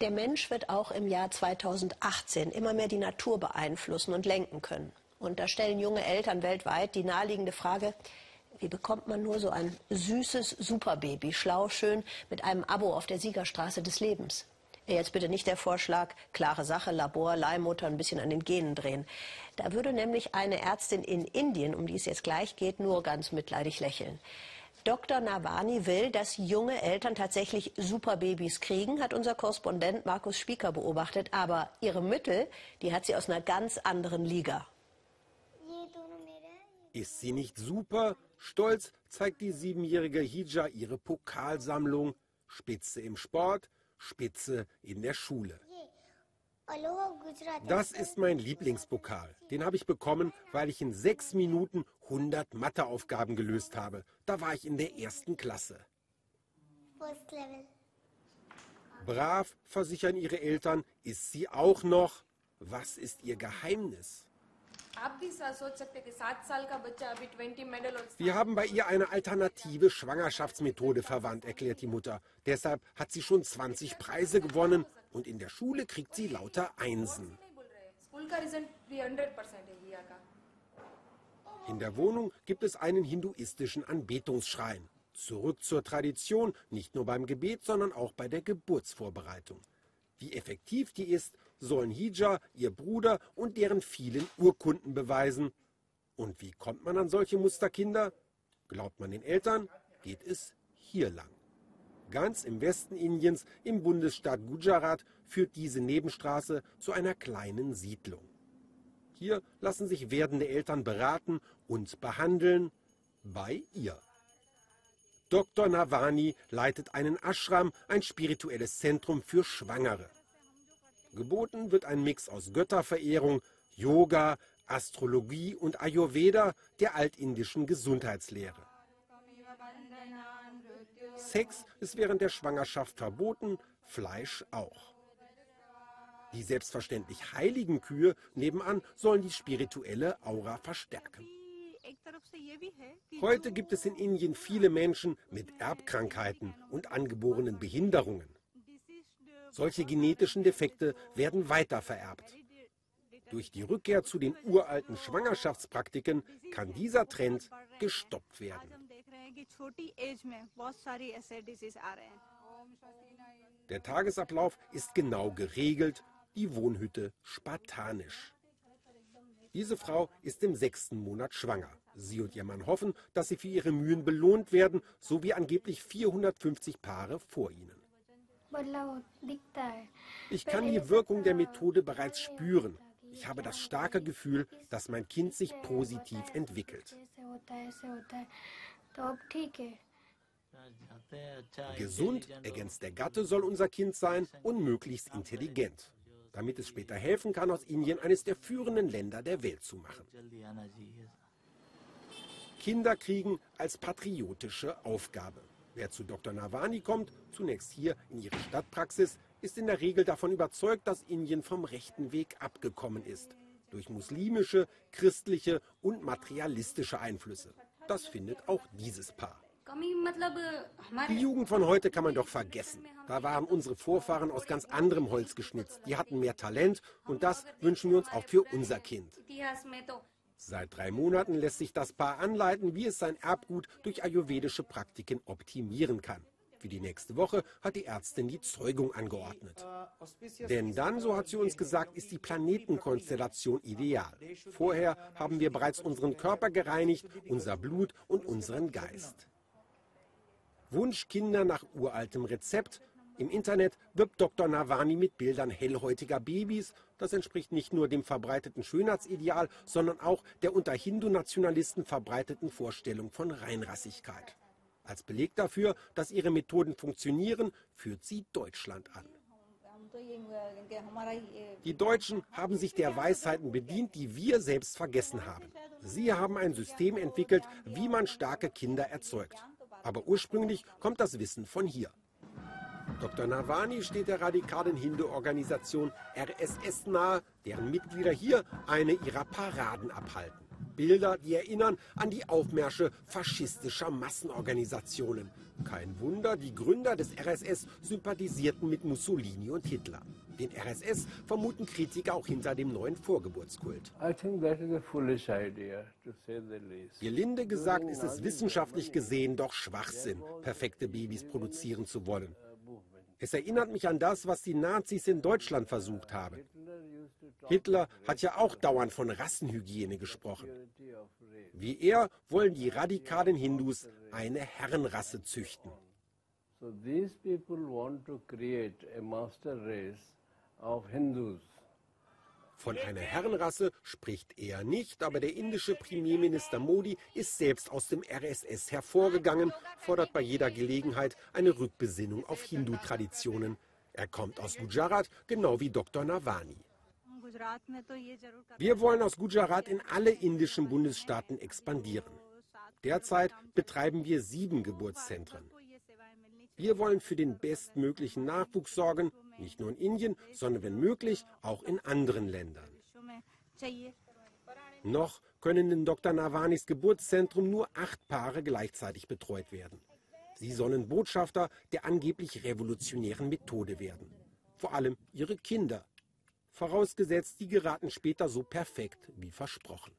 Der Mensch wird auch im Jahr 2018 immer mehr die Natur beeinflussen und lenken können. Und da stellen junge Eltern weltweit die naheliegende Frage, wie bekommt man nur so ein süßes Superbaby, schlau, schön, mit einem Abo auf der Siegerstraße des Lebens? Jetzt bitte nicht der Vorschlag, klare Sache, Labor, Leihmutter, ein bisschen an den Genen drehen. Da würde nämlich eine Ärztin in Indien, um die es jetzt gleich geht, nur ganz mitleidig lächeln. Dr. Nawani will, dass junge Eltern tatsächlich Superbabys kriegen, hat unser Korrespondent Markus Spieker beobachtet. Aber ihre Mittel, die hat sie aus einer ganz anderen Liga. Ist sie nicht super? Stolz zeigt die siebenjährige Hija ihre Pokalsammlung. Spitze im Sport, Spitze in der Schule. Das ist mein Lieblingspokal. Den habe ich bekommen, weil ich in sechs Minuten 100 Matheaufgaben gelöst habe. Da war ich in der ersten Klasse. Brav, versichern ihre Eltern, ist sie auch noch. Was ist ihr Geheimnis? Wir haben bei ihr eine alternative Schwangerschaftsmethode verwandt, erklärt die Mutter. Deshalb hat sie schon 20 Preise gewonnen und in der Schule kriegt sie lauter Einsen. In der Wohnung gibt es einen hinduistischen Anbetungsschrein. Zurück zur Tradition, nicht nur beim Gebet, sondern auch bei der Geburtsvorbereitung. Wie effektiv die ist, sollen Hija, ihr Bruder und deren vielen Urkunden beweisen. Und wie kommt man an solche Musterkinder? Glaubt man den Eltern, geht es hier lang. Ganz im Westen Indiens, im Bundesstaat Gujarat, führt diese Nebenstraße zu einer kleinen Siedlung. Hier lassen sich werdende Eltern beraten und behandeln bei ihr. Dr. Navani leitet einen Ashram, ein spirituelles Zentrum für Schwangere. Geboten wird ein Mix aus Götterverehrung, Yoga, Astrologie und Ayurveda, der altindischen Gesundheitslehre. Sex ist während der Schwangerschaft verboten, Fleisch auch. Die selbstverständlich heiligen Kühe nebenan sollen die spirituelle Aura verstärken. Heute gibt es in Indien viele Menschen mit Erbkrankheiten und angeborenen Behinderungen. Solche genetischen Defekte werden weitervererbt. Durch die Rückkehr zu den uralten Schwangerschaftspraktiken kann dieser Trend gestoppt werden. Der Tagesablauf ist genau geregelt, die Wohnhütte spartanisch. Diese Frau ist im sechsten Monat schwanger. Sie und ihr Mann hoffen, dass sie für ihre Mühen belohnt werden, so wie angeblich 450 Paare vor ihnen. Ich kann die Wirkung der Methode bereits spüren. Ich habe das starke Gefühl, dass mein Kind sich positiv entwickelt. Gesund, ergänzt der Gatte, soll unser Kind sein und möglichst intelligent, damit es später helfen kann, aus Indien eines der führenden Länder der Welt zu machen. Kinder kriegen als patriotische Aufgabe. Wer zu Dr. Navani kommt, zunächst hier in ihre Stadtpraxis, ist in der Regel davon überzeugt, dass Indien vom rechten Weg abgekommen ist. Durch muslimische, christliche und materialistische Einflüsse. Das findet auch dieses Paar. Die Jugend von heute kann man doch vergessen. Da waren unsere Vorfahren aus ganz anderem Holz geschnitzt. Die hatten mehr Talent und das wünschen wir uns auch für unser Kind. Seit drei Monaten lässt sich das Paar anleiten, wie es sein Erbgut durch ayurvedische Praktiken optimieren kann. Für die nächste Woche hat die Ärztin die Zeugung angeordnet. Denn dann, so hat sie uns gesagt, ist die Planetenkonstellation ideal. Vorher haben wir bereits unseren Körper gereinigt, unser Blut und unseren Geist. Wunschkinder nach uraltem Rezept im Internet wirbt Dr. Nawani mit Bildern hellhäutiger Babys. Das entspricht nicht nur dem verbreiteten Schönheitsideal, sondern auch der unter Hindu-Nationalisten verbreiteten Vorstellung von Reinrassigkeit. Als Beleg dafür, dass ihre Methoden funktionieren, führt sie Deutschland an. Die Deutschen haben sich der Weisheiten bedient, die wir selbst vergessen haben. Sie haben ein System entwickelt, wie man starke Kinder erzeugt. Aber ursprünglich kommt das Wissen von hier. Dr. Nawani steht der radikalen Hindu-Organisation RSS nahe, deren Mitglieder hier eine ihrer Paraden abhalten. Bilder, die erinnern an die Aufmärsche faschistischer Massenorganisationen. Kein Wunder, die Gründer des RSS sympathisierten mit Mussolini und Hitler. Den RSS vermuten Kritiker auch hinter dem neuen Vorgeburtskult. Gelinde gesagt ist es wissenschaftlich gesehen doch Schwachsinn, perfekte Babys produzieren zu wollen. Es erinnert mich an das, was die Nazis in Deutschland versucht haben. Hitler hat ja auch dauernd von Rassenhygiene gesprochen. Wie er wollen die radikalen Hindus eine Herrenrasse züchten. So these people want to create a master race of Hindus. Von einer Herrenrasse spricht er nicht, aber der indische Premierminister Modi ist selbst aus dem RSS hervorgegangen, fordert bei jeder Gelegenheit eine Rückbesinnung auf Hindu-Traditionen. Er kommt aus Gujarat, genau wie Dr. Navani. Wir wollen aus Gujarat in alle indischen Bundesstaaten expandieren. Derzeit betreiben wir sieben Geburtszentren. Wir wollen für den bestmöglichen Nachwuchs sorgen, nicht nur in Indien, sondern wenn möglich auch in anderen Ländern. Noch können in Dr. Navanis Geburtszentrum nur acht Paare gleichzeitig betreut werden. Sie sollen Botschafter der angeblich revolutionären Methode werden. Vor allem ihre Kinder vorausgesetzt, die geraten später so perfekt wie versprochen.